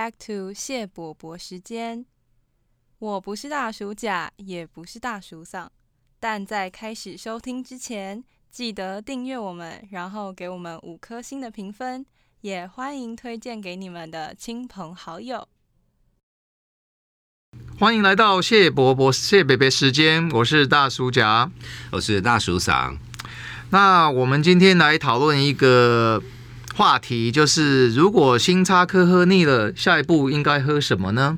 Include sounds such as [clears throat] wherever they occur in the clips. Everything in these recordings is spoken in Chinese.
back to 谢伯伯时间。我不是大鼠甲，也不是大鼠桑，但在开始收听之前，记得订阅我们，然后给我们五颗星的评分，也欢迎推荐给你们的亲朋好友。欢迎来到谢伯伯、谢伯伯时间，我是大鼠甲，我是大鼠桑。那我们今天来讨论一个。话题就是，如果星叉科喝腻了，下一步应该喝什么呢？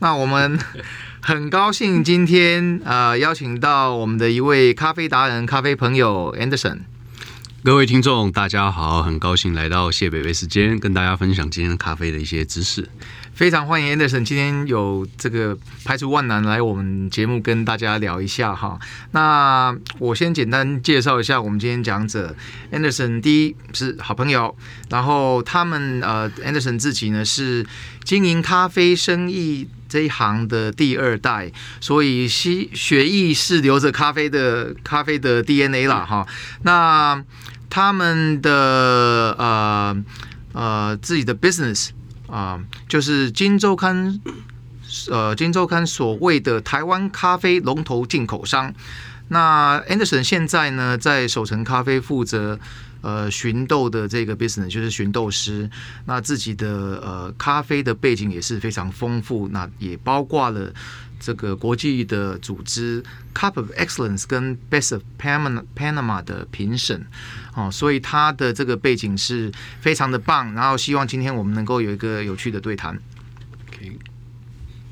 那我们很高兴今天呃邀请到我们的一位咖啡达人、咖啡朋友 Anderson。各位听众，大家好，很高兴来到谢北北时间，跟大家分享今天咖啡的一些知识。非常欢迎 Anderson 今天有这个排除万难来我们节目跟大家聊一下哈。那我先简单介绍一下我们今天讲者 Anderson，第一是好朋友，然后他们呃 Anderson 自己呢是经营咖啡生意这一行的第二代，所以吸血液是留着咖啡的咖啡的 DNA 啦哈。那他们的呃呃自己的 business。啊，就是《金周刊》呃，《金周刊》所谓的台湾咖啡龙头进口商。那 Anderson 现在呢，在守城咖啡负责呃寻豆的这个 business，就是寻豆师。那自己的呃咖啡的背景也是非常丰富，那也包括了这个国际的组织 Cup of Excellence 跟 Best of Panama 的评审。哦，所以他的这个背景是非常的棒，然后希望今天我们能够有一个有趣的对谈。OK，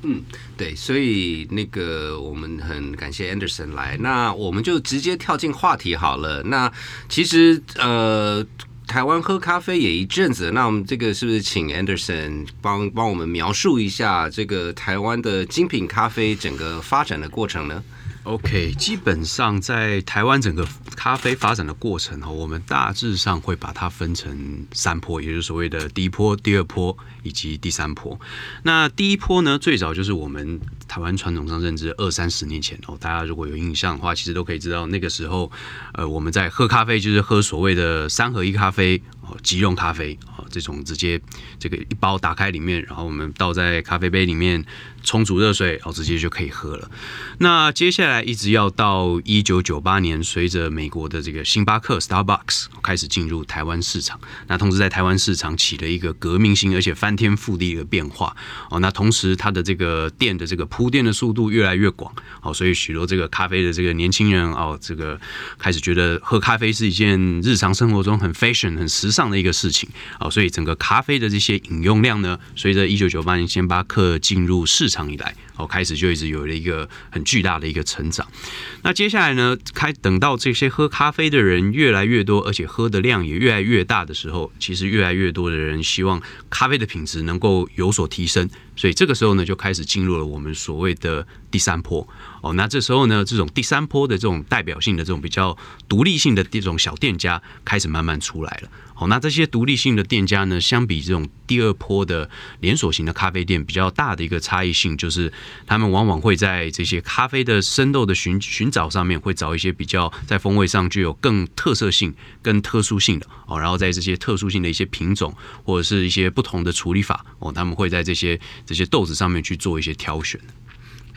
嗯，对，所以那个我们很感谢 Anderson 来，那我们就直接跳进话题好了。那其实呃，台湾喝咖啡也一阵子，那我们这个是不是请 Anderson 帮帮我们描述一下这个台湾的精品咖啡整个发展的过程呢？？OK，基本上在台湾整个咖啡发展的过程哈，我们大致上会把它分成三波，也就是所谓的第一波、第二波以及第三波。那第一波呢，最早就是我们台湾传统上认知二三十年前哦，大家如果有印象的话，其实都可以知道那个时候，呃，我们在喝咖啡就是喝所谓的三合一咖啡哦，即溶咖啡哦，这种直接这个一包打开里面，然后我们倒在咖啡杯里面。冲煮热水，哦，直接就可以喝了。那接下来一直要到一九九八年，随着美国的这个星巴克 （Starbucks） 开始进入台湾市场，那同时在台湾市场起了一个革命性而且翻天覆地的变化。哦，那同时它的这个店的这个铺店的速度越来越广，哦，所以许多这个咖啡的这个年轻人哦，这个开始觉得喝咖啡是一件日常生活中很 fashion、很时尚的一个事情。哦，所以整个咖啡的这些饮用量呢，随着一九九八年星巴克进入市场。以来，哦，开始就一直有了一个很巨大的一个成长。那接下来呢，开等到这些喝咖啡的人越来越多，而且喝的量也越来越大的时候，其实越来越多的人希望咖啡的品质能够有所提升。所以这个时候呢，就开始进入了我们所谓的第三波。哦，那这时候呢，这种第三波的这种代表性的这种比较独立性的这种小店家开始慢慢出来了。好，那这些独立性的店家呢，相比这种第二波的连锁型的咖啡店，比较大的一个差异性就是，他们往往会在这些咖啡的生豆的寻寻找上面，会找一些比较在风味上具有更特色性、更特殊性的哦，然后在这些特殊性的一些品种或者是一些不同的处理法哦，他们会在这些这些豆子上面去做一些挑选。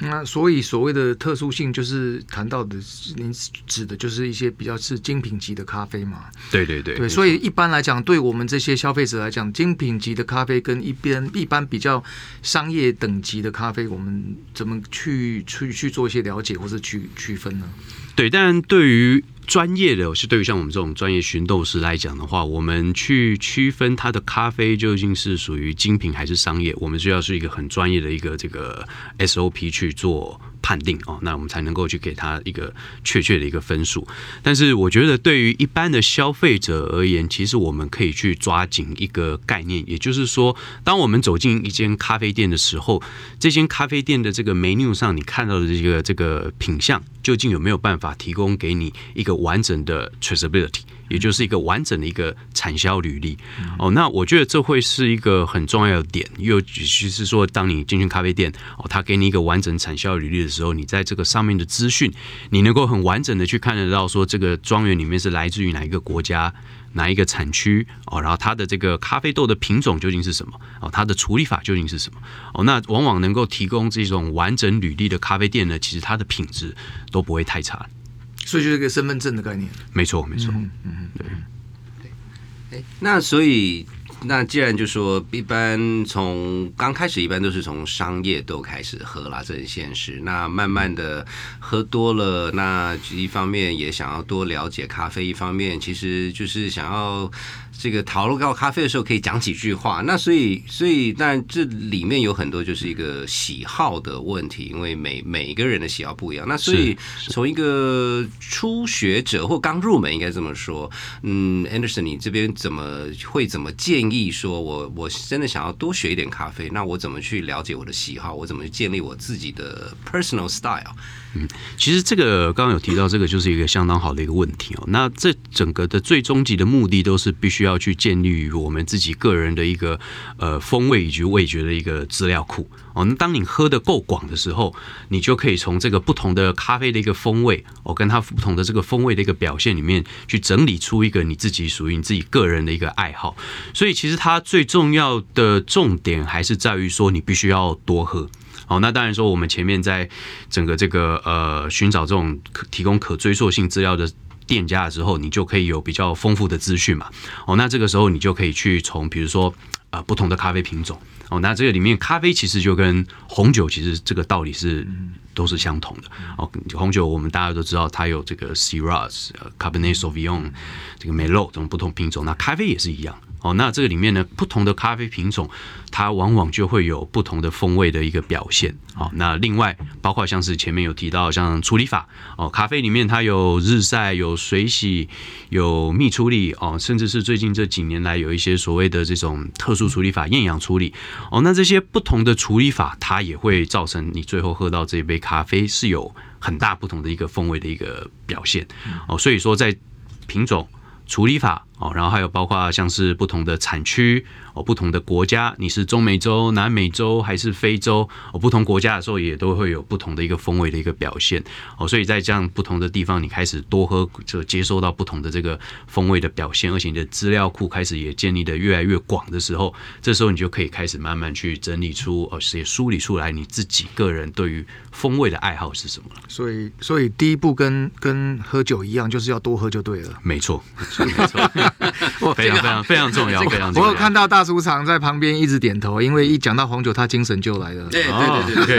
那所以所谓的特殊性，就是谈到的，您指的就是一些比较是精品级的咖啡嘛？对对对。对，所以一般来讲，对我们这些消费者来讲，精品级的咖啡跟一边一般比较商业等级的咖啡，我们怎么去去去做一些了解或是区区分呢？对，但对于专业的，是对于像我们这种专业寻豆师来讲的话，我们去区分它的咖啡究竟是属于精品还是商业，我们需要是一个很专业的一个这个 SOP 去做。判定哦，那我们才能够去给他一个确切的一个分数。但是我觉得对于一般的消费者而言，其实我们可以去抓紧一个概念，也就是说，当我们走进一间咖啡店的时候，这间咖啡店的这个 menu 上你看到的这个这个品相，究竟有没有办法提供给你一个完整的 traceability？也就是一个完整的一个产销履历。哦，那我觉得这会是一个很重要的点，尤其是说，当你进去咖啡店，哦，他给你一个完整产销履历的时候，你在这个上面的资讯，你能够很完整的去看得到，说这个庄园里面是来自于哪一个国家。哪一个产区哦？然后它的这个咖啡豆的品种究竟是什么？哦，它的处理法究竟是什么？哦，那往往能够提供这种完整履历的咖啡店呢，其实它的品质都不会太差。所以就是一个身份证的概念。没错，没错。嗯嗯，对。哎，那所以。那既然就说，一般从刚开始，一般都是从商业都开始喝啦，这很现实。那慢慢的喝多了，那一方面也想要多了解咖啡，一方面其实就是想要。这个讨论到咖啡的时候可以讲几句话，那所以所以但这里面有很多就是一个喜好的问题，因为每每一个人的喜好不一样。那所以从一个初学者或刚入门应该这么说，嗯，Anderson，你这边怎么会怎么建议说，我我真的想要多学一点咖啡，那我怎么去了解我的喜好？我怎么去建立我自己的 personal style？嗯，其实这个刚刚有提到，这个就是一个相当好的一个问题哦。那这整个的最终极的目的，都是必须要去建立于我们自己个人的一个呃风味以及味觉的一个资料库哦。那当你喝的够广的时候，你就可以从这个不同的咖啡的一个风味哦，跟它不同的这个风味的一个表现里面，去整理出一个你自己属于你自己个人的一个爱好。所以其实它最重要的重点还是在于说，你必须要多喝。好，那当然说，我们前面在整个这个呃寻找这种可提供可追溯性资料的店家的时候，你就可以有比较丰富的资讯嘛。哦，那这个时候你就可以去从比如说呃不同的咖啡品种哦，那这个里面咖啡其实就跟红酒其实这个道理是都是相同的哦。红酒我们大家都知道它有这个 Shiraz、Cabernet Sauvignon、这个 Merlot 这种不同品种，那咖啡也是一样。哦，那这个里面呢，不同的咖啡品种，它往往就会有不同的风味的一个表现。哦，那另外包括像是前面有提到，像处理法哦，咖啡里面它有日晒、有水洗、有蜜处理哦，甚至是最近这几年来有一些所谓的这种特殊处理法、厌氧处理哦，那这些不同的处理法，它也会造成你最后喝到这一杯咖啡是有很大不同的一个风味的一个表现哦，所以说在品种。处理法哦，然后还有包括像是不同的产区。哦，不同的国家，你是中美洲、南美洲还是非洲？哦，不同国家的时候也都会有不同的一个风味的一个表现。哦，所以在这样不同的地方，你开始多喝，就接收到不同的这个风味的表现，而且你的资料库开始也建立的越来越广的时候，这时候你就可以开始慢慢去整理出，哦，也梳理出来你自己个人对于风味的爱好是什么了。所以，所以第一步跟跟喝酒一样，就是要多喝就对了。没错，[laughs] 没错，[laughs] 非常非常非常重要，非常重要。我有看到大。大叔常在旁边一直点头，因为一讲到黄酒，他精神就来了。对对对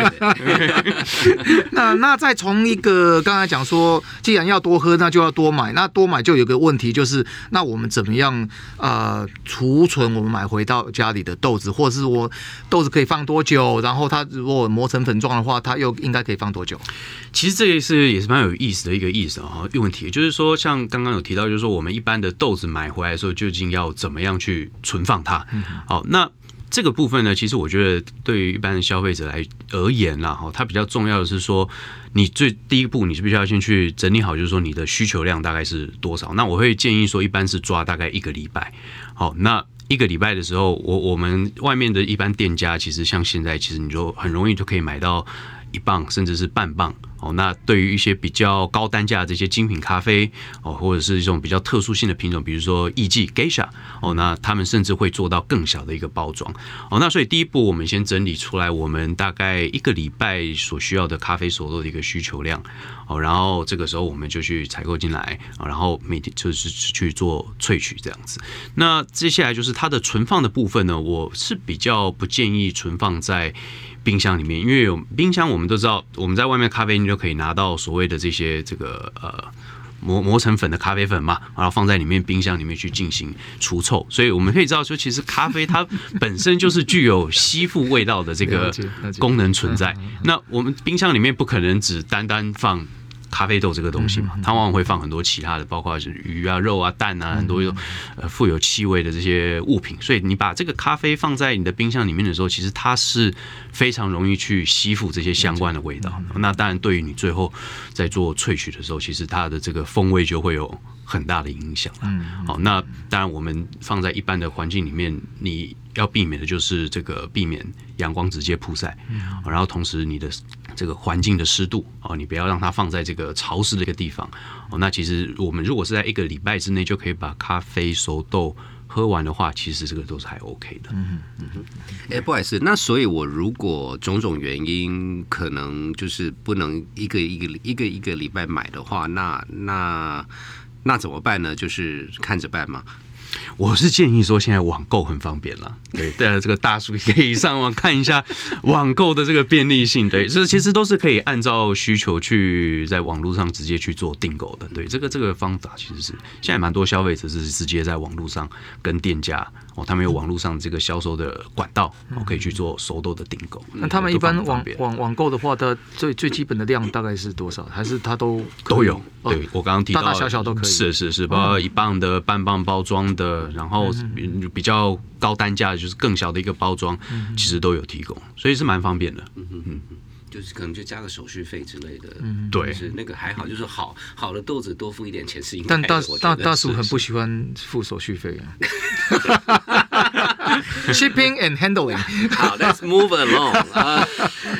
对。[laughs] 那那再从一个刚才讲说，既然要多喝，那就要多买。那多买就有个问题，就是那我们怎么样呃储存我们买回到家里的豆子，或者是我豆子可以放多久？然后它如果磨成粉状的话，它又应该可以放多久？其实这个是也是蛮有意思的一个意思啊。问题就是说，像刚刚有提到，就是说我们一般的豆子买回来的时候，究竟要怎么样去存放它？好，那这个部分呢，其实我觉得对于一般的消费者来而言啦，哈，它比较重要的是说，你最第一步，你是必须要先去整理好，就是说你的需求量大概是多少。那我会建议说，一般是抓大概一个礼拜。好，那一个礼拜的时候，我我们外面的一般店家，其实像现在，其实你就很容易就可以买到一磅，甚至是半磅。哦，那对于一些比较高单价的这些精品咖啡哦，或者是一种比较特殊性的品种，比如说艺妓 Geisha 哦，那他们甚至会做到更小的一个包装哦。那所以第一步，我们先整理出来我们大概一个礼拜所需要的咖啡所做的一个需求量哦，然后这个时候我们就去采购进来啊，然后每天就是去做萃取这样子。那接下来就是它的存放的部分呢，我是比较不建议存放在。冰箱里面，因为有冰箱，我们都知道，我们在外面咖啡你就可以拿到所谓的这些这个呃磨磨成粉的咖啡粉嘛，然后放在里面冰箱里面去进行除臭，所以我们可以知道说，其实咖啡它本身就是具有吸附味道的这个功能存在。那我们冰箱里面不可能只单单放咖啡豆这个东西嘛，它往往会放很多其他的，包括是鱼啊、肉啊、蛋啊，很多有呃富有气味的这些物品。所以你把这个咖啡放在你的冰箱里面的时候，其实它是非常容易去吸附这些相关的味道。那当然，对于你最后在做萃取的时候，其实它的这个风味就会有很大的影响了。好，那当然我们放在一般的环境里面，你要避免的就是这个避免阳光直接曝晒，然后同时你的这个环境的湿度哦，你不要让它放在这个潮湿的一个地方哦。那其实我们如果是在一个礼拜之内就可以把咖啡熟豆喝完的话，其实这个都是还 OK 的。嗯嗯哼哎，不好意思，那所以，我如果种种原因可能就是不能一个一个一个一个礼拜买的话，那那那怎么办呢？就是看着办嘛。我是建议说，现在网购很方便了，[laughs] 对，对，这个大叔可以上网看一下 [laughs] 网购的这个便利性，对，这其实都是可以按照需求去在网络上直接去做订购的，对，这个这个方法其实是现在蛮多消费者是直接在网络上跟店家哦，他们有网络上这个销售的管道，哦，可以去做熟豆的订购。那他们一般网网网购的话，它最最基本的量大概是多少？还是它都都有，哦对我刚刚提到大大小小都可以是是是，包括一磅的、半磅包装的，然后比比较高单价，就是更小的一个包装，其实都有提供，所以是蛮方便的。就是可能就加个手续费之类的，嗯对就是那个还好，就是好好的豆子多付一点钱是应该的。但大大大叔很不喜欢付手续费啊。[laughs] [laughs] Shipping and handling，[laughs] 好，Let's move along [laughs] 啊、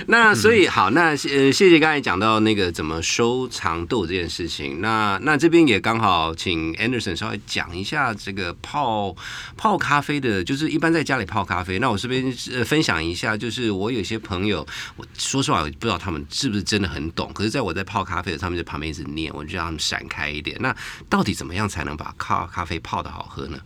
那所以好，那呃，谢谢刚才讲到那个怎么收藏豆这件事情。那那这边也刚好请 Anderson 稍微讲一下这个泡泡咖啡的，就是一般在家里泡咖啡。那我这边呃分享一下，就是我有些朋友，我说实话，我不知道他们是不是真的很懂。可是在我在泡咖啡的时候，他们在旁边一直念，我就让他们闪开一点。那到底怎么样才能把咖咖啡泡的好喝呢？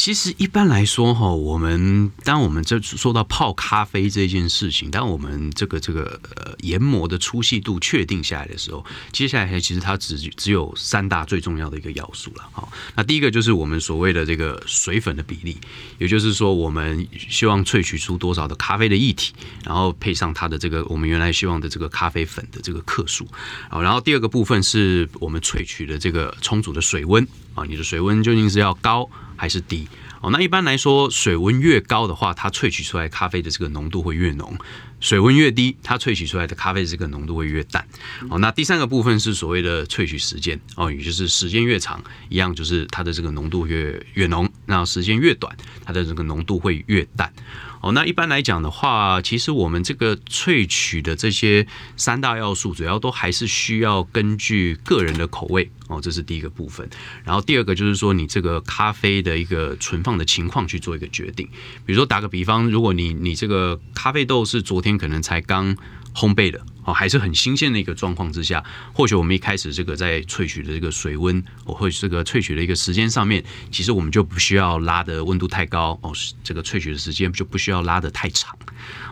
其实一般来说哈，我们当我们这说到泡咖啡这件事情，当我们这个这个呃研磨的粗细度确定下来的时候，接下来其实它只只有三大最重要的一个要素了。好，那第一个就是我们所谓的这个水粉的比例，也就是说我们希望萃取出多少的咖啡的液体，然后配上它的这个我们原来希望的这个咖啡粉的这个克数。好，然后第二个部分是我们萃取的这个充足的水温啊，你的水温究竟是要高还是低？哦，那一般来说，水温越高的话，它萃取出来咖啡的这个浓度会越浓；水温越低，它萃取出来的咖啡这个浓度会越淡。哦，那第三个部分是所谓的萃取时间哦，也就是时间越长，一样就是它的这个浓度越越浓；那时间越短，它的这个浓度会越淡。哦，那一般来讲的话，其实我们这个萃取的这些三大要素，主要都还是需要根据个人的口味哦，这是第一个部分。然后第二个就是说，你这个咖啡的一个存放的情况去做一个决定。比如说打个比方，如果你你这个咖啡豆是昨天可能才刚烘焙的。哦，还是很新鲜的一个状况之下，或许我们一开始这个在萃取的这个水温，哦，或者这个萃取的一个时间上面，其实我们就不需要拉的温度太高哦，这个萃取的时间就不需要拉的太长。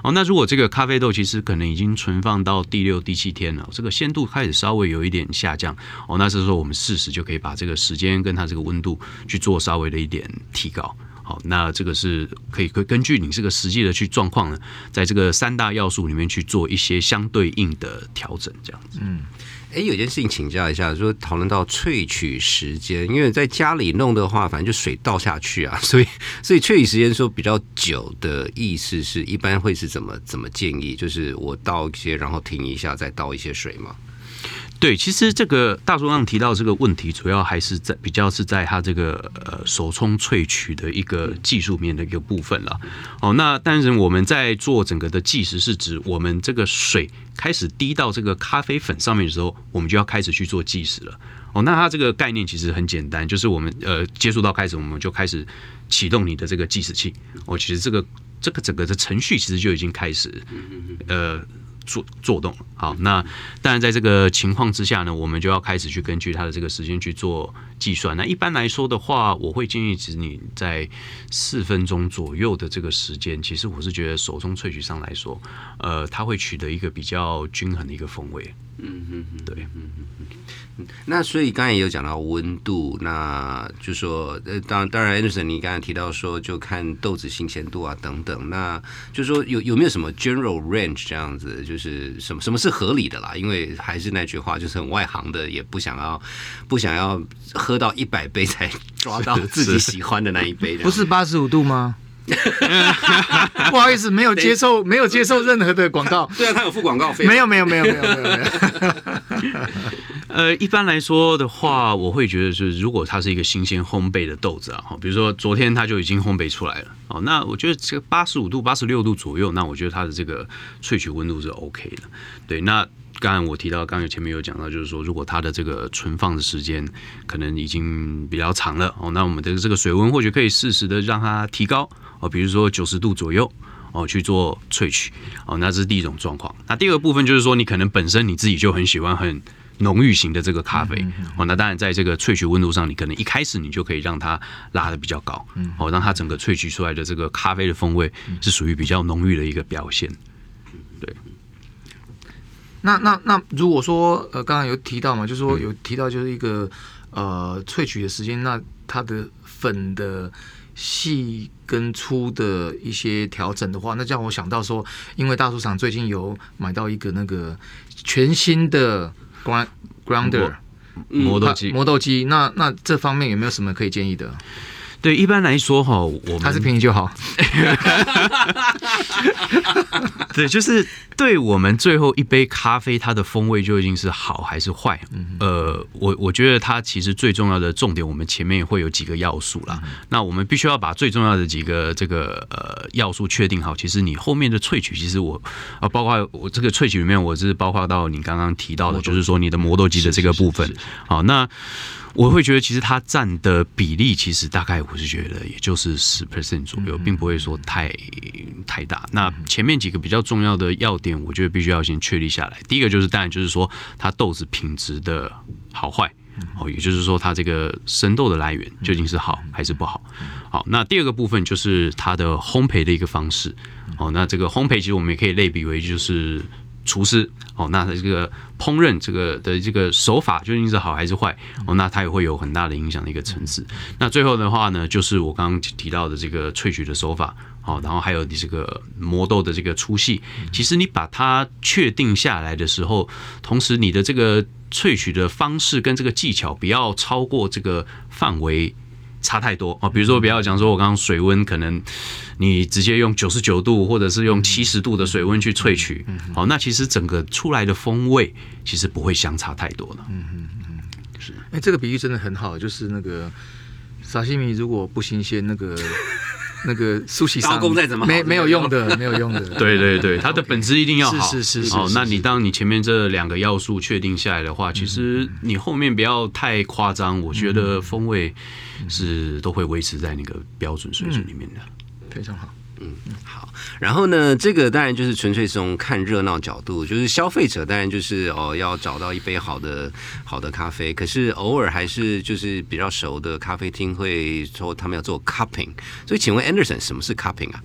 哦，那如果这个咖啡豆其实可能已经存放到第六、第七天了，这个鲜度开始稍微有一点下降，哦，那这时候我们适时就可以把这个时间跟它这个温度去做稍微的一点提高。好，那这个是可以可以根据你这个实际的去状况呢，在这个三大要素里面去做一些相对应的调整，这样子。嗯哎，有件事情请教一下，说讨论到萃取时间，因为在家里弄的话，反正就水倒下去啊，[laughs] 所以所以萃取时间说比较久的意思是一般会是怎么怎么建议？就是我倒一些，然后停一下，再倒一些水吗？对，其实这个大叔刚提到这个问题，主要还是在比较是在它这个呃手冲萃取的一个技术面的一个部分了。哦，那但是我们在做整个的计时，是指我们这个水开始滴到这个咖啡粉上面的时候，我们就要开始去做计时了。哦，那它这个概念其实很简单，就是我们呃接触到开始，我们就开始启动你的这个计时器。哦，其实这个这个整个的程序其实就已经开始呃。做做动，好，那当然在这个情况之下呢，我们就要开始去根据它的这个时间去做计算。那一般来说的话，我会建议，指你在四分钟左右的这个时间，其实我是觉得手中萃取上来说，呃，它会取得一个比较均衡的一个风味。嗯嗯嗯，对，嗯嗯嗯那所以刚才也有讲到温度，那就说呃，当当然，Anderson，你刚才提到说就看豆子新鲜度啊等等，那就说有有没有什么 general range 这样子，就是什么什么是合理的啦？因为还是那句话，就是很外行的，也不想要不想要喝到一百杯才抓到 [laughs] 自己喜欢的那一杯，不是八十五度吗？[laughs] 不好意思，没有接受，没有接受任何的广告。[laughs] 对啊，他有付广告费，没有，没有，没有，没有，没有，没有。呃，一般来说的话，我会觉得是，如果它是一个新鲜烘焙的豆子啊，哈，比如说昨天它就已经烘焙出来了，哦，那我觉得这个八十五度、八十六度左右，那我觉得它的这个萃取温度是 OK 的。对，那刚才我提到，刚才前面有讲到，就是说，如果它的这个存放的时间可能已经比较长了，哦，那我们的这个水温或许可以适时的让它提高，哦，比如说九十度左右。哦，去做萃取，哦，那这是第一种状况。那第二个部分就是说，你可能本身你自己就很喜欢很浓郁型的这个咖啡，哦，那当然在这个萃取温度上，你可能一开始你就可以让它拉的比较高，哦，让它整个萃取出来的这个咖啡的风味是属于比较浓郁的一个表现。对，那那那如果说呃，刚刚有提到嘛，就是说有提到就是一个呃萃取的时间，那它的粉的细跟粗的一些调整的话，那这样我想到说，因为大厨厂最近有买到一个那个全新的 grind grinder 磨豆机，磨豆机，那那这方面有没有什么可以建议的？对，一般来说哈，我们它是便宜就好。[laughs] 对，就是对我们最后一杯咖啡，它的风味究竟是好还是坏？呃，我我觉得它其实最重要的重点，我们前面会有几个要素啦。那我们必须要把最重要的几个这个呃要素确定好。其实你后面的萃取，其实我啊，包括我这个萃取里面，我是包括到你刚刚提到的，就是说你的磨豆机的这个部分。好，那。我会觉得，其实它占的比例，其实大概我是觉得，也就是十 percent 左右，并不会说太太大。那前面几个比较重要的要点，我觉得必须要先确立下来。第一个就是，当然就是说，它豆子品质的好坏，哦，也就是说，它这个生豆的来源究竟是好还是不好。好，那第二个部分就是它的烘焙的一个方式。哦，那这个烘焙其实我们也可以类比为就是。厨师哦，那它这个烹饪这个的这个手法究竟是好还是坏哦？那它也会有很大的影响的一个层次。那最后的话呢，就是我刚刚提到的这个萃取的手法哦，然后还有你这个磨豆的这个粗细，其实你把它确定下来的时候，同时你的这个萃取的方式跟这个技巧不要超过这个范围。差太多。哦，比如说不要讲说，我刚刚水温可能你直接用九十九度或者是用七十度的水温去萃取，好，那其实整个出来的风味其实不会相差太多的。嗯嗯嗯，是，哎，这个比喻真的很好，就是那个沙西米如果不新鲜，那个那个苏西刀工再怎么没没有用的，没有用的。对 [laughs] 对对，[laughs] 它的本质一定要好，是是是。好，那你当你前面这两个要素确定下来的话，其实你后面不要太夸张，我觉得风味。是都会维持在那个标准水准里面的，非常好。嗯，好。然后呢，这个当然就是纯粹是从看热闹角度，就是消费者当然就是哦要找到一杯好的好的咖啡。可是偶尔还是就是比较熟的咖啡厅会说他们要做 cupping。所以请问 Anderson 什么是 cupping 啊？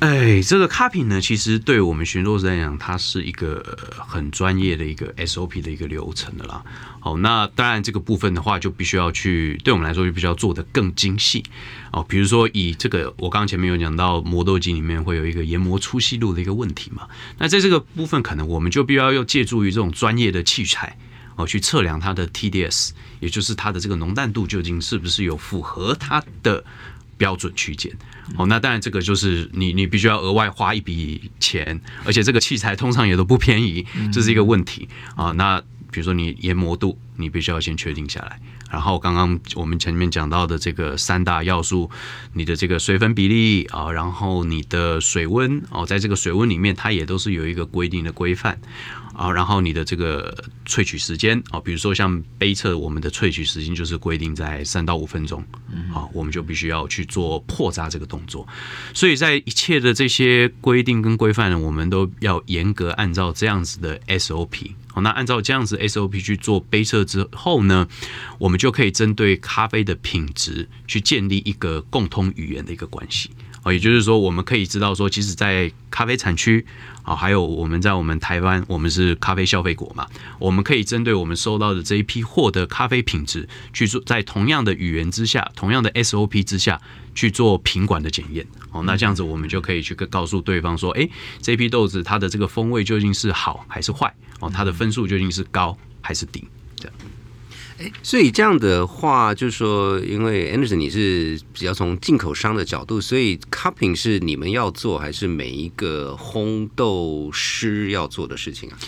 哎，这个 copy 呢，其实对我们巡逻师来讲，它是一个很专业的一个 SOP 的一个流程的啦。好，那当然这个部分的话，就必须要去对我们来说就必须要做的更精细哦。比如说以这个，我刚刚前面有讲到磨豆机里面会有一个研磨粗细度的一个问题嘛。那在这个部分，可能我们就必须要要借助于这种专业的器材哦，去测量它的 TDS，也就是它的这个浓淡度究竟是不是有符合它的。标准区间，哦，那当然这个就是你你必须要额外花一笔钱，而且这个器材通常也都不便宜，这是一个问题啊。那比如说你研磨度，你必须要先确定下来，然后刚刚我们前面讲到的这个三大要素，你的这个水分比例啊，然后你的水温哦，在这个水温里面，它也都是有一个规定的规范。啊，然后你的这个萃取时间啊，比如说像杯测，我们的萃取时间就是规定在三到五分钟，好，我们就必须要去做破渣这个动作。所以在一切的这些规定跟规范呢，我们都要严格按照这样子的 SOP。好，那按照这样子 SOP 去做杯测之后呢，我们就可以针对咖啡的品质去建立一个共通语言的一个关系。哦，也就是说，我们可以知道说，其实，在咖啡产区啊，还有我们在我们台湾，我们是咖啡消费国嘛，我们可以针对我们收到的这一批货的咖啡品质，去做在同样的语言之下，同样的 SOP 之下去做品管的检验。哦，那这样子我们就可以去告诉对方说，哎，这批豆子它的这个风味究竟是好还是坏？哦，它的分数究竟是高还是低？所以这样的话，就是说，因为 Anderson 你是比较从进口商的角度，所以 cupping 是你们要做，还是每一个烘豆师要做的事情啊？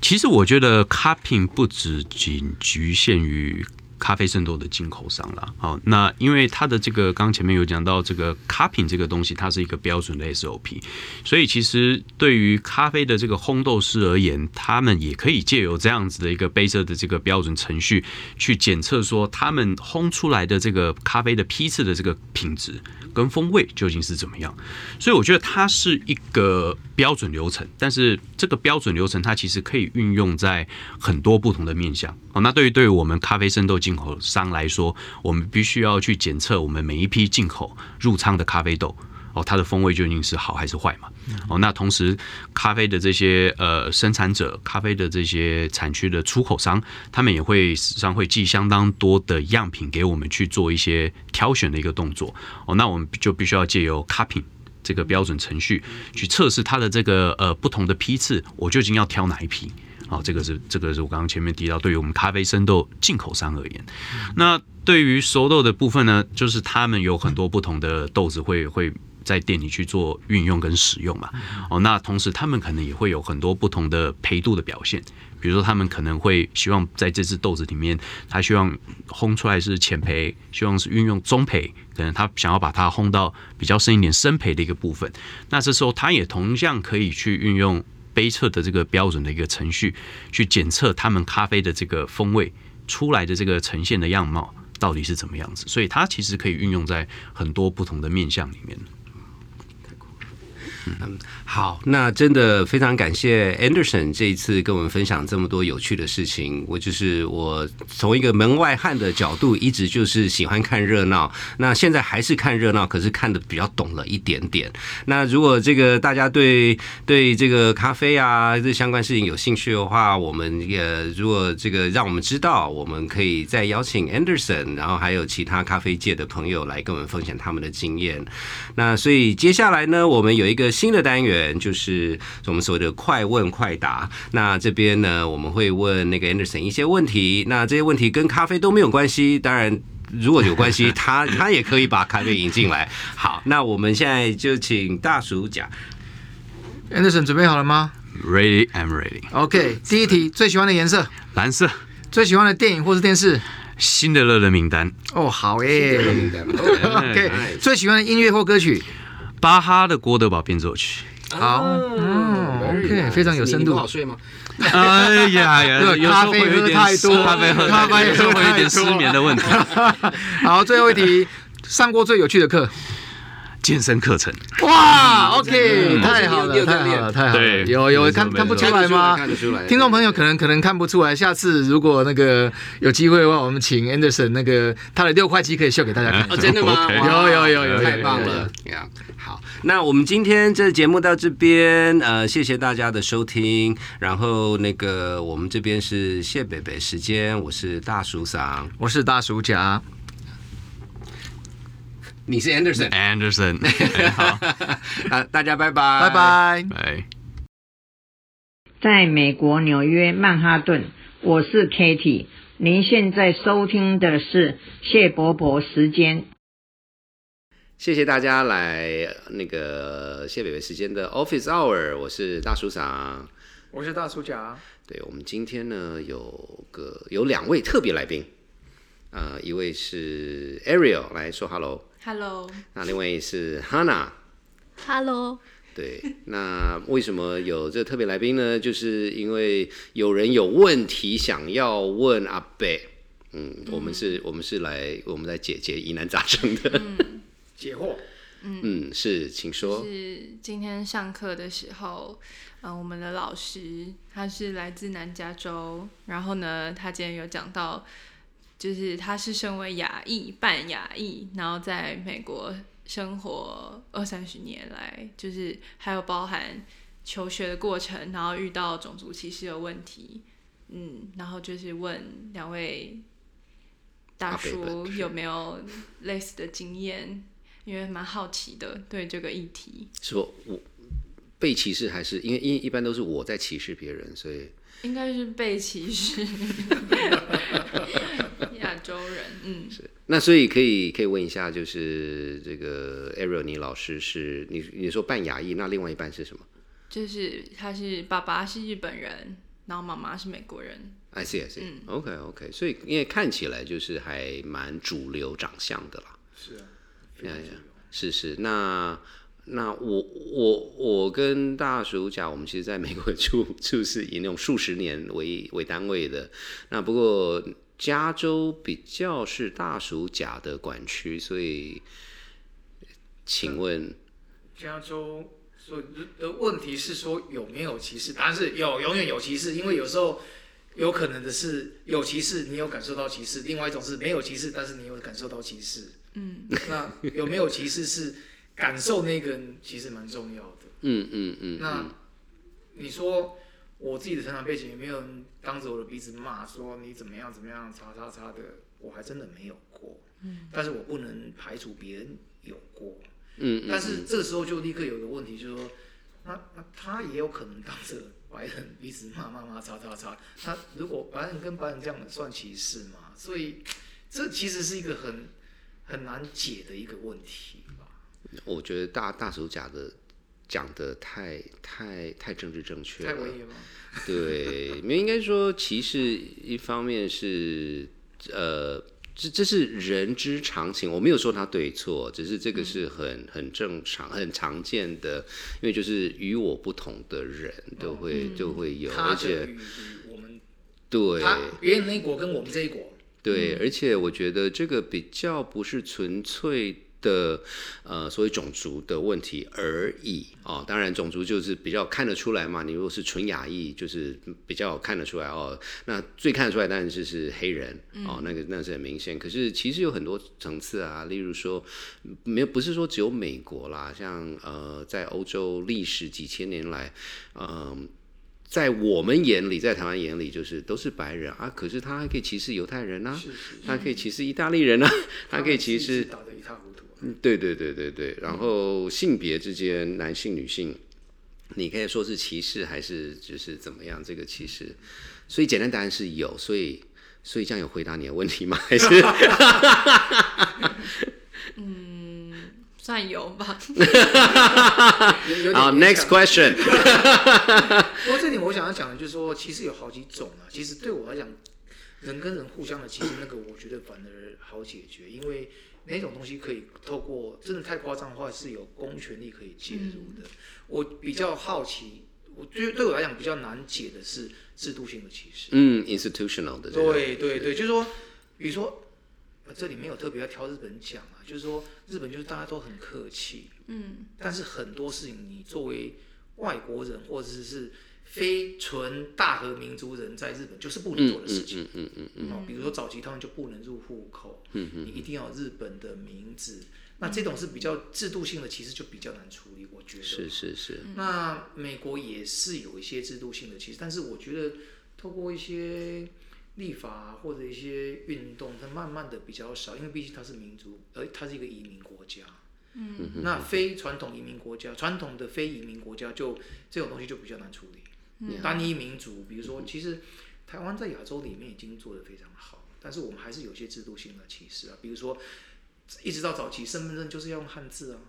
其实我觉得 cupping 不止仅局限于。咖啡渗透的进口商了，好，那因为它的这个刚前面有讲到这个咖品这个东西，它是一个标准的 SOP，所以其实对于咖啡的这个烘豆师而言，他们也可以借由这样子的一个杯测的这个标准程序，去检测说他们烘出来的这个咖啡的批次的这个品质。跟风味究竟是怎么样？所以我觉得它是一个标准流程，但是这个标准流程它其实可以运用在很多不同的面向。哦，那对于对于我们咖啡生豆进口商来说，我们必须要去检测我们每一批进口入仓的咖啡豆。哦，它的风味究竟是好还是坏嘛？哦，那同时，咖啡的这些呃生产者，咖啡的这些产区的出口商，他们也会实际上会寄相当多的样品给我们去做一些挑选的一个动作。哦，那我们就必须要借由 cupping 这个标准程序去测试它的这个呃不同的批次，我究竟要挑哪一批？哦，这个是这个是我刚刚前面提到，对于我们咖啡生豆进口商而言，那对于熟豆的部分呢，就是他们有很多不同的豆子会会。在店里去做运用跟使用嘛，哦，那同时他们可能也会有很多不同的培度的表现，比如说他们可能会希望在这只豆子里面，他希望烘出来是浅培，希望是运用中培，可能他想要把它烘到比较深一点深培的一个部分，那这时候他也同样可以去运用杯测的这个标准的一个程序，去检测他们咖啡的这个风味出来的这个呈现的样貌到底是怎么样子，所以它其实可以运用在很多不同的面向里面。嗯，好，那真的非常感谢 Anderson 这一次跟我们分享这么多有趣的事情。我就是我从一个门外汉的角度，一直就是喜欢看热闹。那现在还是看热闹，可是看的比较懂了一点点。那如果这个大家对对这个咖啡啊这相关事情有兴趣的话，我们也如果这个让我们知道，我们可以再邀请 Anderson，然后还有其他咖啡界的朋友来跟我们分享他们的经验。那所以接下来呢，我们有一个。新的单元就是我们所谓的快问快答。那这边呢，我们会问那个 Anderson 一些问题。那这些问题跟咖啡都没有关系。当然，如果有关系，[laughs] 他他也可以把咖啡引进来。好，那我们现在就请大叔讲。Anderson 准备好了吗？Ready, I'm ready. OK，第一题，最喜欢的颜色？蓝色。最喜欢的电影或是电视？辛德勒的名单。哦，好耶。[laughs] OK，[laughs] 最喜欢的音乐或歌曲？巴哈的《郭德宝变奏曲》好，嗯，OK，非常有深度。不好睡吗？哎呀 [laughs] 呀，咖啡喝太多，咖啡喝咖啡会有点失眠的问题。[laughs] 好，最后一题，上过最有趣的课。健身课程哇，OK，太好了，太好了，太好了，有有看看不出来吗？看得出来。听众朋友可能可能看不出来，下次如果那个有机会的话，我们请 Anderson 那个他的六块肌可以秀给大家看。哦，真的吗？[laughs] 有有有有，太棒了。好，那我们今天这节目到这边，呃，谢谢大家的收听。然后那个我们这边是谢北北时间，我是大叔桑，我是大叔甲。你是 Anderson，Anderson，[laughs] 好，啊，大家拜拜，拜拜，拜。在美国纽约曼哈顿，我是 Katie，您现在收听的是谢伯伯时间。谢谢大家来那个谢北北时间的 Office Hour，我是大叔长，我是大叔甲。对，我们今天呢有个有两位特别来宾，呃，一位是 Ariel 来说 Hello。Hello，那另外是 Hannah，Hello，对，那为什么有这特别来宾呢？就是因为有人有问题想要问阿贝，嗯，我们是，我们是来，我们来解决疑难杂症的，嗯 [laughs] 解惑，嗯，是，请说。是今天上课的时候，嗯，我们的老师他是来自南加州，然后呢，他今天有讲到。就是他是身为亚裔半亚裔，然后在美国生活二三十年来，就是还有包含求学的过程，然后遇到种族歧视的问题，嗯，然后就是问两位大叔有没有类似的经验，因为蛮好奇的对这个议题，是我我被歧视还是因为因为一般都是我在歧视别人，所以应该是被歧视。[laughs] 亚洲人，嗯，是。那所以可以可以问一下，就是这个 Ariel 你老师是你你说半亚裔，那另外一半是什么？就是他是爸爸是日本人，然后妈妈是美国人，？I see I see，嗯。OK OK，所以因为看起来就是还蛮主流长相的啦。是啊，非常是是，那那我我我跟大暑甲，我们其实在美国住住是以那种数十年为为单位的。那不过加州比较是大暑甲的管区，所以请问加州所的问题是说有没有歧视？答案是有，永远有歧视，因为有时候有可能的是有歧视，你有感受到歧视；，另外一种是没有歧视，但是你有感受到歧视。嗯，那有没有歧视是感受那个人其实蛮重要的。嗯嗯嗯那嗯你说我自己的成长背景有没有人当着我的鼻子骂说你怎么样怎么样叉叉叉的？我还真的没有过。嗯，但是我不能排除别人有过。嗯嗯，但是这个时候就立刻有个问题，就是说，那那他也有可能当着白人鼻子骂骂骂叉叉叉，他如果白人跟白人这样算歧视嘛？所以这其实是一个很很难解的一个问题吧。我觉得大大暑甲的讲的太太太政治正确了太文。艺了？对，没应该说歧视，一方面是呃，这这是人之常情，我没有说他对错，只是这个是很很正常、很常见的，因为就是与我不同的人都会都会有，而且我们对他别人那一国跟我们这一国，对，而且我觉得这个比较不是纯粹的呃所谓种族的问题而已哦。当然，种族就是比较看得出来嘛。你如果是纯亚裔，就是比较看得出来哦。那最看得出来当然就是黑人哦，那个那是很明显。可是其实有很多层次啊，例如说没有不是说只有美国啦，像呃在欧洲历史几千年来，嗯、在我们眼里，在台湾眼里，就是都是白人啊，可是他还可以歧视犹太人啊，是是他可以歧视意大利人啊，他可以歧视，对对对对对，然后性别之间，男性女性，你可以说是歧视还是就是怎么样这个歧视？所以简单答案是有，所以所以这样有回答你的问题吗？还是 [laughs] 嗯算有吧。有有点好，next question，不过这点我想要讲的就是说，其实有好几种啊。其实对我来讲，人跟人互相的其实，那个我觉得反而好解决，因为那种东西可以透过真的太夸张的话，是有公权力可以介入的。我比较好奇，我觉得对我来讲比较难解的是制度性的歧视。嗯，institutional 的这个，对对对，就是说，比如说，呃这里没有特别要挑日本讲啊，就是说日本就是大家都很客气，嗯但是很多事情你作为外国人或者是非纯大和民族人在日本就是不能嗯做的事情。嗯嗯嗯比如说早期他们就不能入户口，你一定要有日本的名字。那这种是比较制度性的，其实就比较难处理，我觉得。是是是，那美国也是有一些制度性的，其实，但是我觉得透过一些立法或者一些运动，它慢慢的比较少，因为毕竟它是民族，而它是一个移民国家。嗯，那非传统移民国家，传统的非移民国家就这种东西就比较难处理。嗯。单一民族，比如说，其实台湾在亚洲里面已经做得非常好，但是我们还是有些制度性的歧视啊，比如说一直到早期身份证就是要用汉字啊，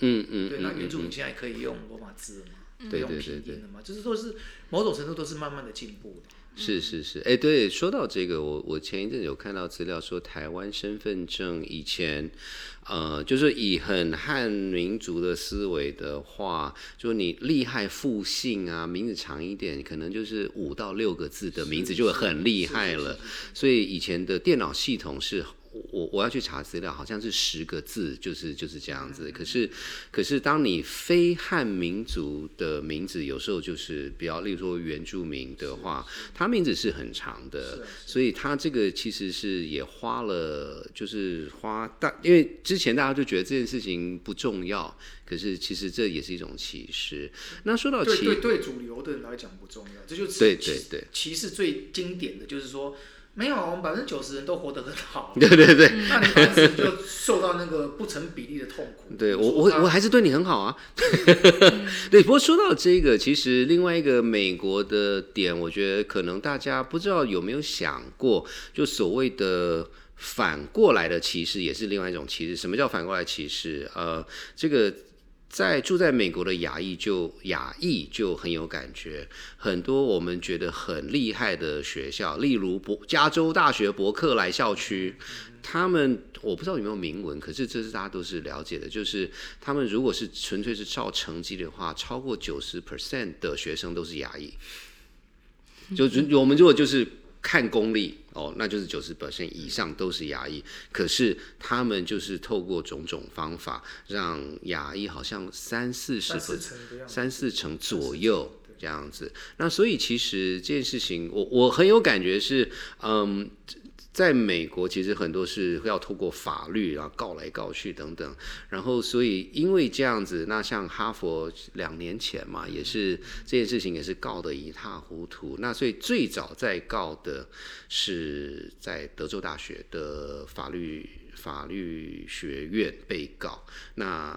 嗯嗯对，那嗯原住嗯。民现在可以用罗马字对用拼音的嘛，就是说是某种程度都是慢慢的进步的。是是是，哎，对，说到这个，我我前一阵有看到资料说，台湾身份证以前，呃，就是以很汉民族的思维的话，就你厉害复姓啊，名字长一点，可能就是五到六个字的名字就很厉害了。所以以前的电脑系统是我我要去查资料，好像是十个字，就是就是这样子。可是可是当你非汉民族的名字，有时候就是比较，例如说原住民的话，他名字是很长的，所以他这个其实是也花了，就是花大，因为之前大家就觉得这件事情不重要，可是其实这也是一种歧视。那说到歧，对对对，主流的人来讲不重要，这就是对对对歧视最经典的就是说。没有，我们百分之九十人都活得很好。[laughs] 对对对，那你百分之就受到那个不成比例的痛苦。对我，我我还是对你很好啊。[laughs] 对，不过说到这个，其实另外一个美国的点，我觉得可能大家不知道有没有想过，就所谓的反过来的歧视，也是另外一种歧视。什么叫反过来歧视？呃，这个。在住在美国的亚裔就亚裔就很有感觉，很多我们觉得很厉害的学校，例如博加州大学伯克莱校区，他们我不知道有没有明文，可是这是大家都是了解的，就是他们如果是纯粹是照成绩的话，超过九十 percent 的学生都是亚裔，就我们如果就是看功力。哦，那就是九十 percent 以上都是牙医，可是他们就是透过种种方法，让牙医好像三四十分、三四成左右这样子。那所以其实这件事情，我我很有感觉是，嗯。在美国，其实很多是要透过法律，然后告来告去等等，然后所以因为这样子，那像哈佛两年前嘛，也是这件事情也是告得一塌糊涂。那所以最早在告的是在德州大学的法律法律学院被告。那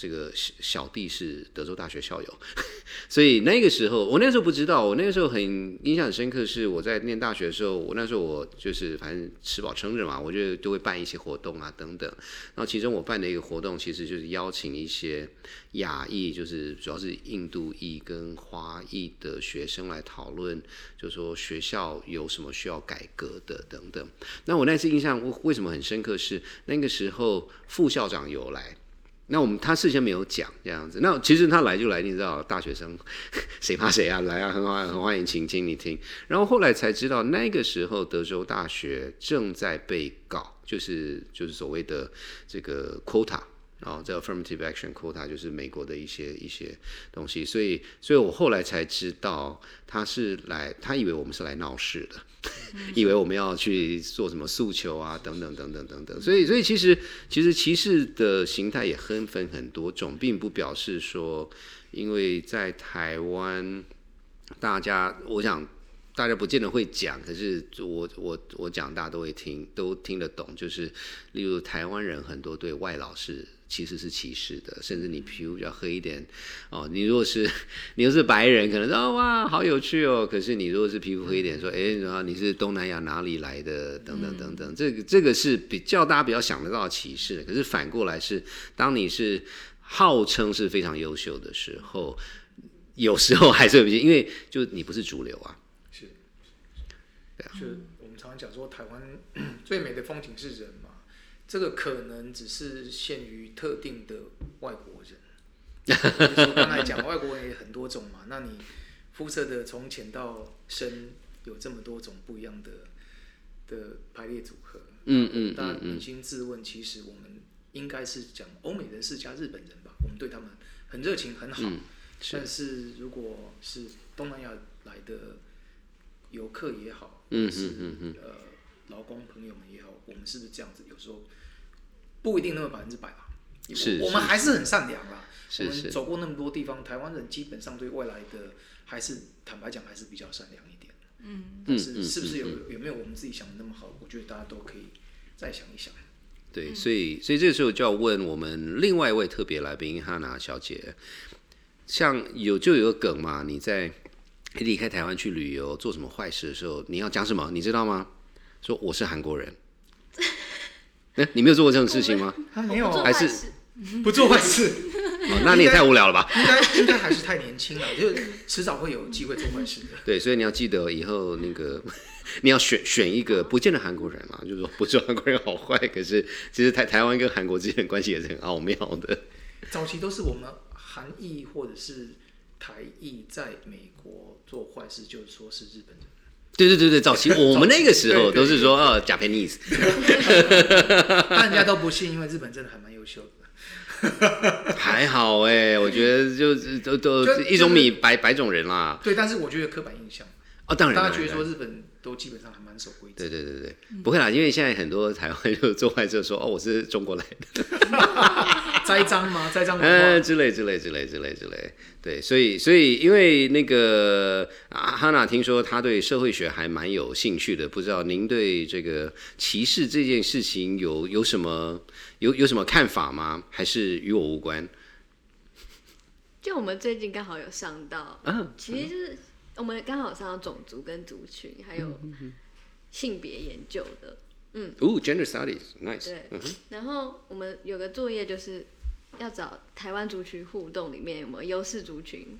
这个小小弟是德州大学校友，[laughs] 所以那个时候我那时候不知道，我那个时候很印象很深刻，是我在念大学的时候，我那时候我就是反正吃饱撑着嘛，我就都会办一些活动啊等等。然后其中我办的一个活动，其实就是邀请一些亚裔，就是主要是印度裔跟华裔的学生来讨论，就说学校有什么需要改革的等等。那我那次印象为什么很深刻？是那个时候副校长有来。那我们他事先没有讲这样子，那其实他来就来，你知道，大学生 [laughs] 谁怕谁啊？来啊，很欢很欢迎，请听你听。然后后来才知道，那个时候德州大学正在被告，就是就是所谓的这个 quota。然后这 affirmative action quota 就是美国的一些一些东西，所以所以我后来才知道他是来，他以为我们是来闹事的，以为我们要去做什么诉求啊，等等等等等等。所以所以其实其实歧视的形态也分分很多种，并不表示说，因为在台湾，大家我想大家不见得会讲，可是我我我讲大家都会听，都听得懂。就是例如台湾人很多对外老是。其实是歧视的，甚至你皮肤要黑一点哦。你如果是 [laughs] 你又是白人，可能说哇好有趣哦。可是你如果是皮肤黑一点，说哎，然后你是东南亚哪里来的？等等等等，这个这个是比较大家比较想得到的歧视。可是反过来是，当你是号称是非常优秀的时候，有时候还是有些，因为就你不是主流啊。是，对啊。就我们常常讲说，台湾 [clears throat] 最美的风景是人嘛。这个可能只是限于特定的外国人。刚才讲外国人也很多种嘛，那你肤色的从浅到深有这么多种不一样的的排列组合。嗯嗯大家扪心自问，其实我们应该是讲欧美人士加日本人吧？我们对他们很热情很好。但是如果是东南亚来的游客也好，嗯嗯嗯嗯，呃，劳工朋友们也好，我们是不是这样子？有时候。不一定那么百分之百吧，是，我们还是很善良啦。我们走过那么多地方，台湾人基本上对外来的还是坦白讲还是比较善良一点。嗯，但是是不是有有没有我们自己想的那么好？我觉得大家都可以再想一想。对，所以所以这个时候就要问我们另外一位特别来宾哈娜小姐，像有就有个梗嘛，你在离开台湾去旅游做什么坏事的时候，你要讲什么？你知道吗？说我是韩国人。你没有做过这种事情吗？他没有，还是不做坏事哦？那你也太无聊了吧？应该应该还是太年轻了，就迟早会有机会做坏事的。对，所以你要记得以后那个 [laughs] 你要选选一个不见得韩国人嘛，就是说不说韩国人好坏，可是其实台台湾跟韩国之间的关系也是很奥妙的。早期都是我们韩裔或者是台裔在美国做坏事，就是说是日本人。对对对对，早期我们那个时候都是说呃 Japanese，[laughs] 但人家都不信，因为日本真的还蛮优秀的。[laughs] 还好哎，我觉得就 [laughs] 是都都一种米百百种人啦。对，但是我觉得刻板印象，哦，当然，大家觉得说日本都基本上还蛮守规矩。对对对对，不会啦，因为现在很多台湾就做坏就说哦，我是中国来的，栽赃吗？栽赃文嗯，之类之类之类之类之类。对，所以所以因为那个啊哈娜听说她对社会学还蛮有兴趣的，不知道您对这个歧视这件事情有有什么有有什么看法吗？还是与我无关？就我们最近刚好有上到，啊，其实就是我们刚好上到种族跟族群，还有性别研究的。嗯哦，gender studies，nice，对嗯哼，然后我们有个作业就是要找台湾族群互动里面有没有优势族群，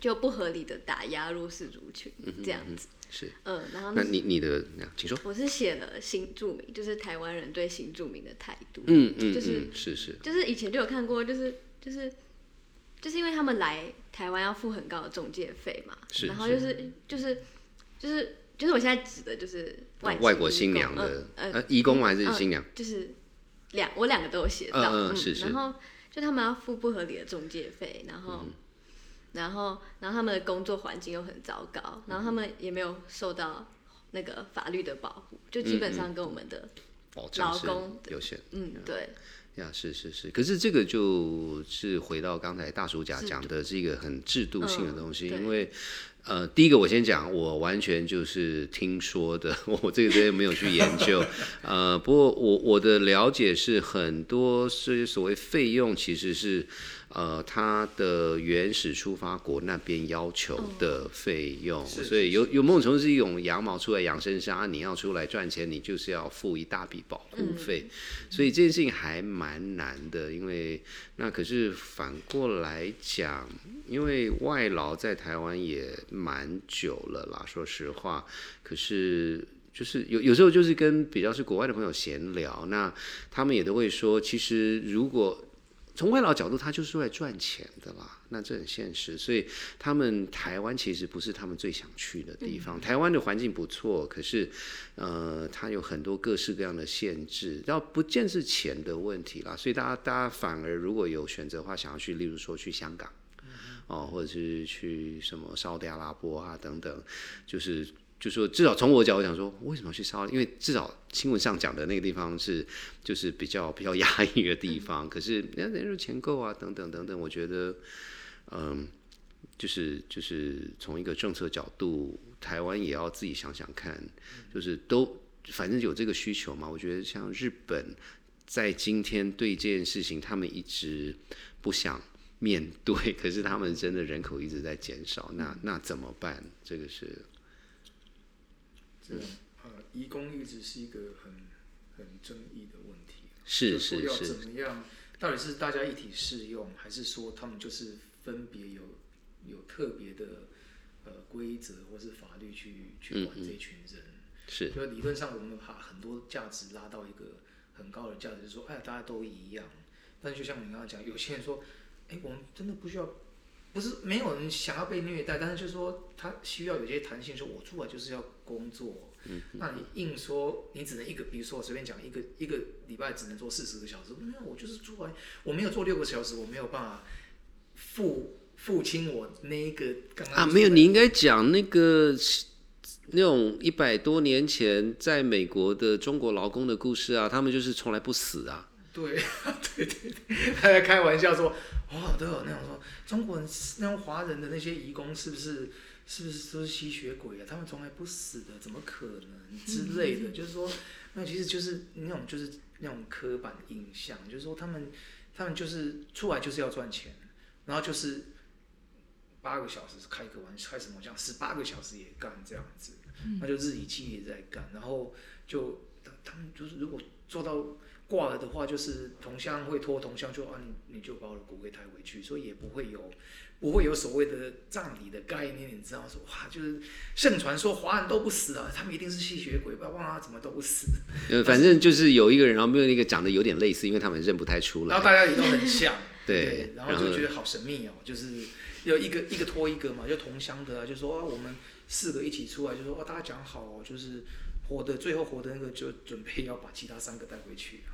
就不合理的打压弱势族群这样子。是。嗯，然后那你你的，那请说。我是写了新住民，就是台湾人对新住民的态度。嗯嗯，就是嗯是是，就是以前就有看过，就是就是就是因为他们来台湾要付很高的中介费嘛，是然后就是就是就是就是我现在指的就是外外国新娘的呃呃，义工还是嗯新娘？就是两我两个都有写到，嗯嗯是是。然后就他们要付不合理的中介费，然后、嗯。然后然后他们的工作环境又很糟糕，然后他们也没有受到那个法律的保护，就基本上跟我们的劳工有限。嗯对。呀，是是是，可是这个就是回到刚才大叔甲讲的，是一个很制度性的东西，嗯因为呃，第一个我先讲，我完全就是听说的，[laughs] 我这个真的没有去研究，呃，不过我我的了解是很多是所谓费用其实是。呃，它的原始出发国那边要求的费用，是所以有有某种程度是一种羊毛出来养身上，啊你要出来赚钱，你就是要付一大笔保护费，所以这件事情还蛮难的。因为那可是反过来讲，因为外劳在台湾也蛮久了啦，说实话，可是。就是有有时候就是跟比较是国外的朋友闲聊，那他们也都会说，其实如果从外劳角度，他就是来赚钱的啦，那这很现实。所以他们台湾其实不是他们最想去的地方。台湾的环境不错，可是呃，它有很多各式各样的限制，倒不见是钱的问题啦。所以大家大家反而如果有选择的话，想要去，例如说去香港。哦，或者是去什么沙特阿拉伯啊等等，就是就说至少从我角度讲说，为什么要去沙特？因为至少新闻上讲的那个地方是就是比较比较压抑的地方，可是人家人家说钱够啊等等等等，我觉得嗯，就是就是从一个政策角度，台湾也要自己想想看，就是都反正有这个需求嘛。我觉得像日本在今天对这件事情，他们一直不想。面对，可是他们真的人口一直在减少，那那怎么办？这个是这呃，移工一直是一个很很争议的问题。是就是说要是怎么样？到底是大家一体适用，还是说他们就是分别有有特别的呃规则或是法律去去管这群人？是就理论上，我们把很多价值拉到一个很高的价值，就说哎，大家都一样。但就像你刚刚讲，有些人说，哎，我们真的不需要，不是没有人想要被虐待，但是就是说他需要有些弹性，说我出来就是要工作。嗯那你硬说你只能一个，比如说我随便讲一个一个礼拜只能做四十个小时，没有，我就是出来，我没有做六个小时，我没有办法付付清我那一个刚刚啊，没有，你应该讲那个那种一百多年前在美国的中国劳工的故事啊，他们就是从来不死啊。对对对 [laughs] 对，他在开玩笑说，哇，都有那种说中国人那种华人的那些移工是不是是不是都是吸血鬼啊？他们从来不死的，怎么可能之类的？[laughs] 就是说，那其实就是那种就是那种刻板印象，就是说他们他们就是出来就是要赚钱，然后就是八个小时开个玩笑，开什么玩笑，十八个小时也干这样子，那就日以继夜在干，然后就他们就是如果做到。挂了的话，就是同乡会拖同乡，就啊你你就把我的骨灰抬回去，所以也不会有不会有所谓的葬礼的概念，你知道说哇，就是盛传说华人都不死啊，他们一定是吸血鬼，不要忘了他怎么都不死，[laughs] 呃，反正就是有一个人，然后没有一个长得有点类似，因为他们认不太出来。然后大家也都很像，[laughs] 对，然后就觉得好神秘哦，就是要一个一个拖一个嘛，就同乡的啊，就说啊，我们四个一起出来，就说哦，大家讲好哦，就是活的最后活的那个就准备要把其他三个带回去啊。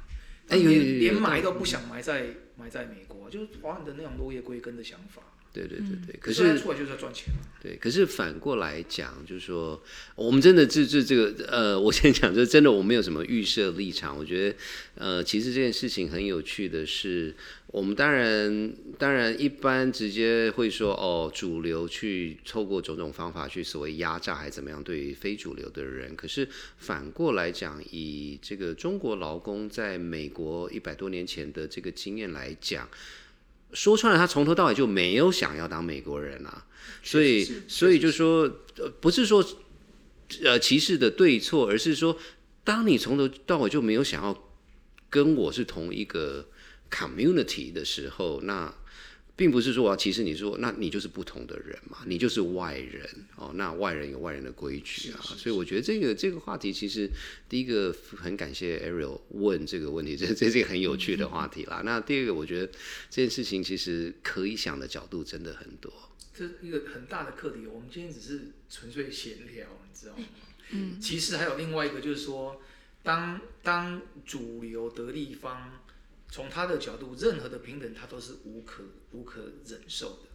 连连埋都不想埋在埋在美国，就是华人的那种落叶归根的想法。对对对对，可是出来就是要赚钱嘛。对，可是反过来讲，就是说，我们真的这这这个呃，我先讲，就是真的我没有什么预设立场。我觉得，呃，其实这件事情很有趣的是，我们当然当然一般直接会说，哦，主流去透过种种方法去所谓压榨还怎么样，对于非主流的人。可是反过来讲，以这个中国劳工在美国一百多年前的这个经验来讲。说穿了，他从头到尾就没有想要当美国人啊，所以所以就说，呃，不是说呃歧视的对错，而是说，当你从头到尾就没有想要跟我是同一个 community 的时候，那并不是说啊，其实你说，那你就是不同的人嘛，你就是外人哦。那外人有外人的规矩啊，所以我觉得这个这个话题其实第一个很感谢 Ariel 问这个问题，[laughs] 这这是一个很有趣的话题啦。那第二个，我觉得这件事情其实可以想的角度真的很多。这一个很大的课题。我们今天只是纯粹闲聊，你知道吗？嗯，其实还有另外一个，就是说，当当主流的地方，从他的角度，任何的平等，他都是无可无可忍受的。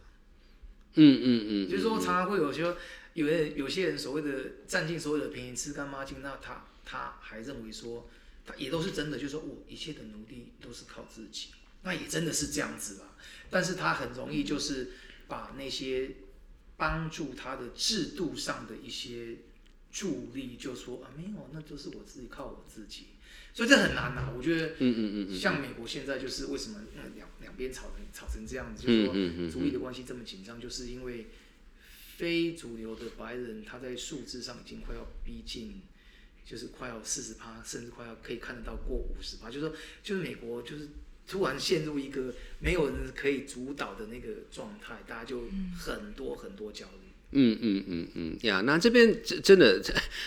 嗯嗯嗯，就是说，常常会有些有人有些人所谓的占尽所有的便宜，吃干抹净，那他他还认为说，他也都是真的，就是说我一切的努力都是靠自己，那也真的是这样子啦。但是他很容易就是把那些帮助他的制度上的一些助力，就说啊没有，那都是我自己靠我自己，所以这很难呐、我觉得，嗯嗯嗯嗯像美国现在就是为什么呃两两边吵成吵成这样子，就是说嗯嗯嗯嗯族裔的关系这么紧张，就是因为非主流的白人他在数字上已经快要逼近。就是快要四十趴，甚至快要可以看得到过五十趴，就是说，就是美国就是突然陷入一个没有人可以主导的那个状态，大家就很多很多焦虑。嗯嗯嗯嗯呀，那这边真真的，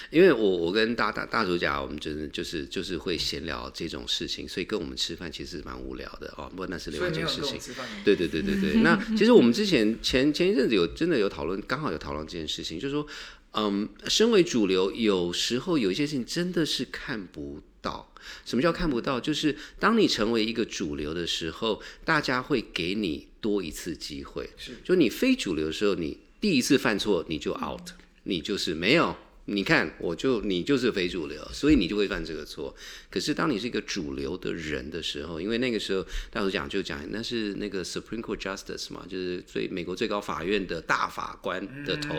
因为我我跟大大大主甲，我们真的就是就是会闲聊这种事情，所以跟我们吃饭其实蛮无聊的哦。不过那是另外一件事情。对对对对对，那其实我们之前前前一阵子有真的有讨论，刚好有讨论这件事情，就是说，嗯，身为主流，有时候有一些事情真的是看不到。什么叫看不到？就是当你成为一个主流的时候，大家会给你多一次机会。是就你非主流的时候，你第一次犯错你就 out，你就是没有。你看，我就你就是非主流，所以你就会犯这个错。可是当你是一个主流的人的时候，因为那个时候大头讲就讲那是那个 Supreme Court Justice 嘛，就是最美国最高法院的大法官的头，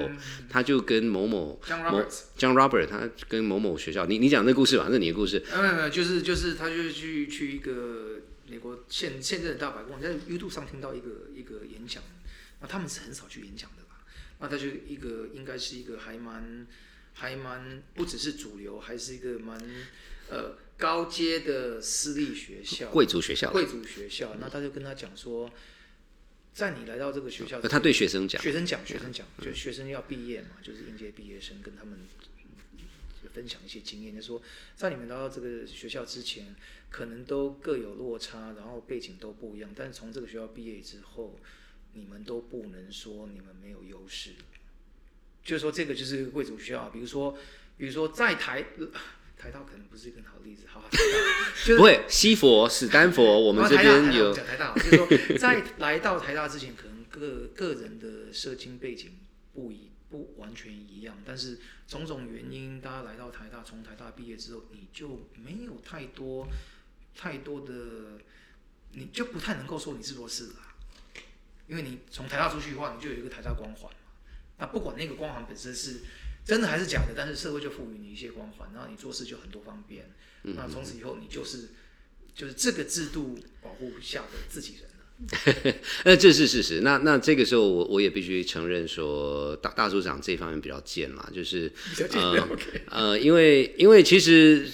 他就跟某某 John Robert，他跟某某学校，你你讲那故事吧，那是你的故事。呃没有没有，就是就是他就是去去一个美国现现在的大法官，在 YouTube 上听到一个一个演讲，那他们是很少去演讲？那他就一个应该是一个还蛮还蛮不只是主流，还是一个蛮呃高阶的私立学校，贵族学校。贵族学校。那他就跟他讲说，在你来到这个学校他对学生讲，学生讲，学生讲，就学生要毕业嘛，就是应届毕业生跟他们就分享一些经验，就说在你们来到这个学校之前，可能都各有落差，然后背景都不一样，但是从这个学校毕业之后，你们都不能说你们没有优势。就是说，这个就是贵族学校，比如说，比如说在台 [sighs] 台大可能不是一个很好的例子，好，台 [laughs] 大就是不会，西佛、史丹佛，我们这边有台大我们讲台大，就是说在来到台大之前，可能个个人的社经背景不一不完全一样，但是种种原因，大家来到台大，从台大毕业之后，你就没有太多太多的，你就不太能够说你是弱势啦，因为你从台大出去的话，你就有一个台大光环嘛。那不管那个光环本身是真的还是假的，但是社会就赋予你一些光环，然后你做事就很多方便。那从此以后，你就是就是这个制度保护下的自己人了。[laughs] 呃，这是事实。那那这个时候我，我也必须承认说，大大组长这方面比较贱嘛，就是呃呃，因为因为其实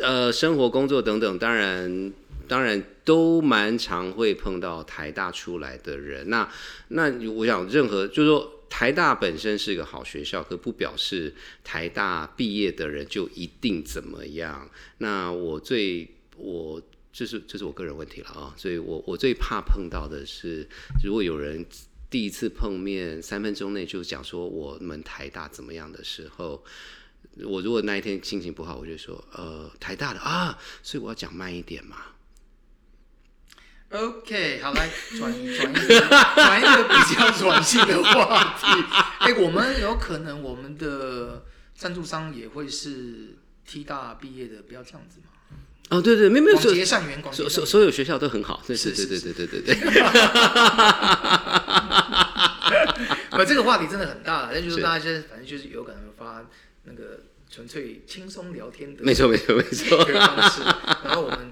呃，生活、工作等等，当然当然都蛮常会碰到台大出来的人。那那我想，任何就是说。台大本身是一个好学校，可不表示台大毕业的人就一定怎么样。那我最我这是这是我个人问题了啊，所以我我最怕碰到的是，如果有人第一次碰面三分钟内就讲说我们台大怎么样的时候，我如果那一天心情不好，我就说呃台大的啊，所以我要讲慢一点嘛。OK，好，来转移转一个 [laughs] 转一个比较软性的话题。哎、我们有可能我们的赞助商也会是 T 大毕业的，不要这样子嘛。哦，对对，没有没有，结善缘，所所。所有学校都很好，对是对对是对对对对对。[laughs] 不，这个话题真的很大了，那就是是大家现在反正就是有可能发那个纯粹轻松聊天的，没错没错没错。然后我们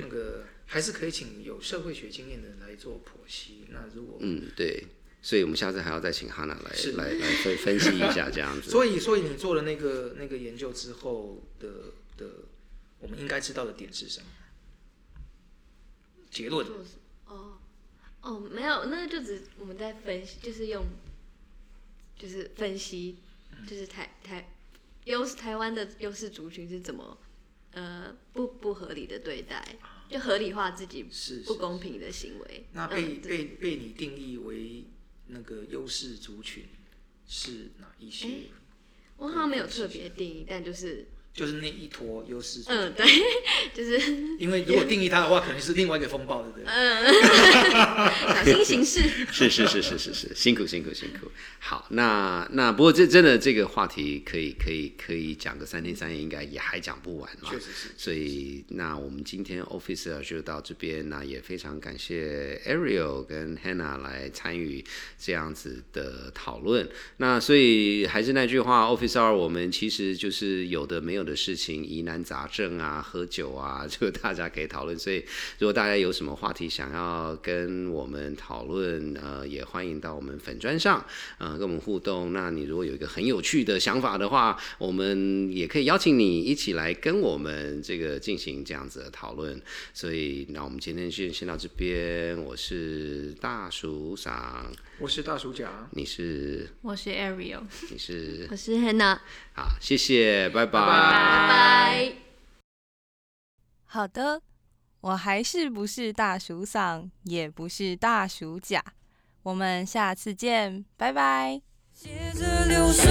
那个还是可以请有社会学经验的人来做剖析。那如果嗯，对，所以我们下次还要再请哈娜来是来来分分析一下这样子。[laughs] 所以，所以你做了那个那个研究之后的的，我们应该知道的点是什么？结论哦哦，没有，那就只我们在分析，就是用就是分析，就是台台优势台湾的优势族群是怎么呃不不合理的对待，就合理化自己是不公平的行为。那被、嗯被被你定义为那个优势族群是哪一些？诶我好像没有特别定义，但就是就是那一坨优势。嗯对，[laughs] 就是 [laughs] 因为如果定义它的话，肯定是另外一个风暴，对不对？嗯 [laughs] 小心行事。是是是是是是，辛苦辛苦辛苦。好，那那不过这真的这个话题可以可以可以讲个三天三夜，应该也还讲不完嘛。确实是。所以，那我们今天 Officer 就到这边，那也非常感谢 Ariel 跟 Hannah 来参与这样子的讨论。那所以还是那句话，Officer 我们其实就是有的没有的事情，疑难杂症啊，喝酒啊，[laughs] 就大家可以讨论。所以，如果大家有什么话题想要跟我们讨论，呃，也欢迎到我们粉砖上，呃，跟我们互动。那你如果有一个很有趣的想法的话，我们也可以邀请你一起来跟我们这个进行这样子的讨论。所以，那我们今天先先到这边。我是大叔桑，我是大鼠甲，你是我是 Ariel。你是我是 Hannah，好，谢谢，拜拜拜拜拜。好的，我还是不是大叔嗓，也不是大叔甲。我们下次见，拜拜。接着流水。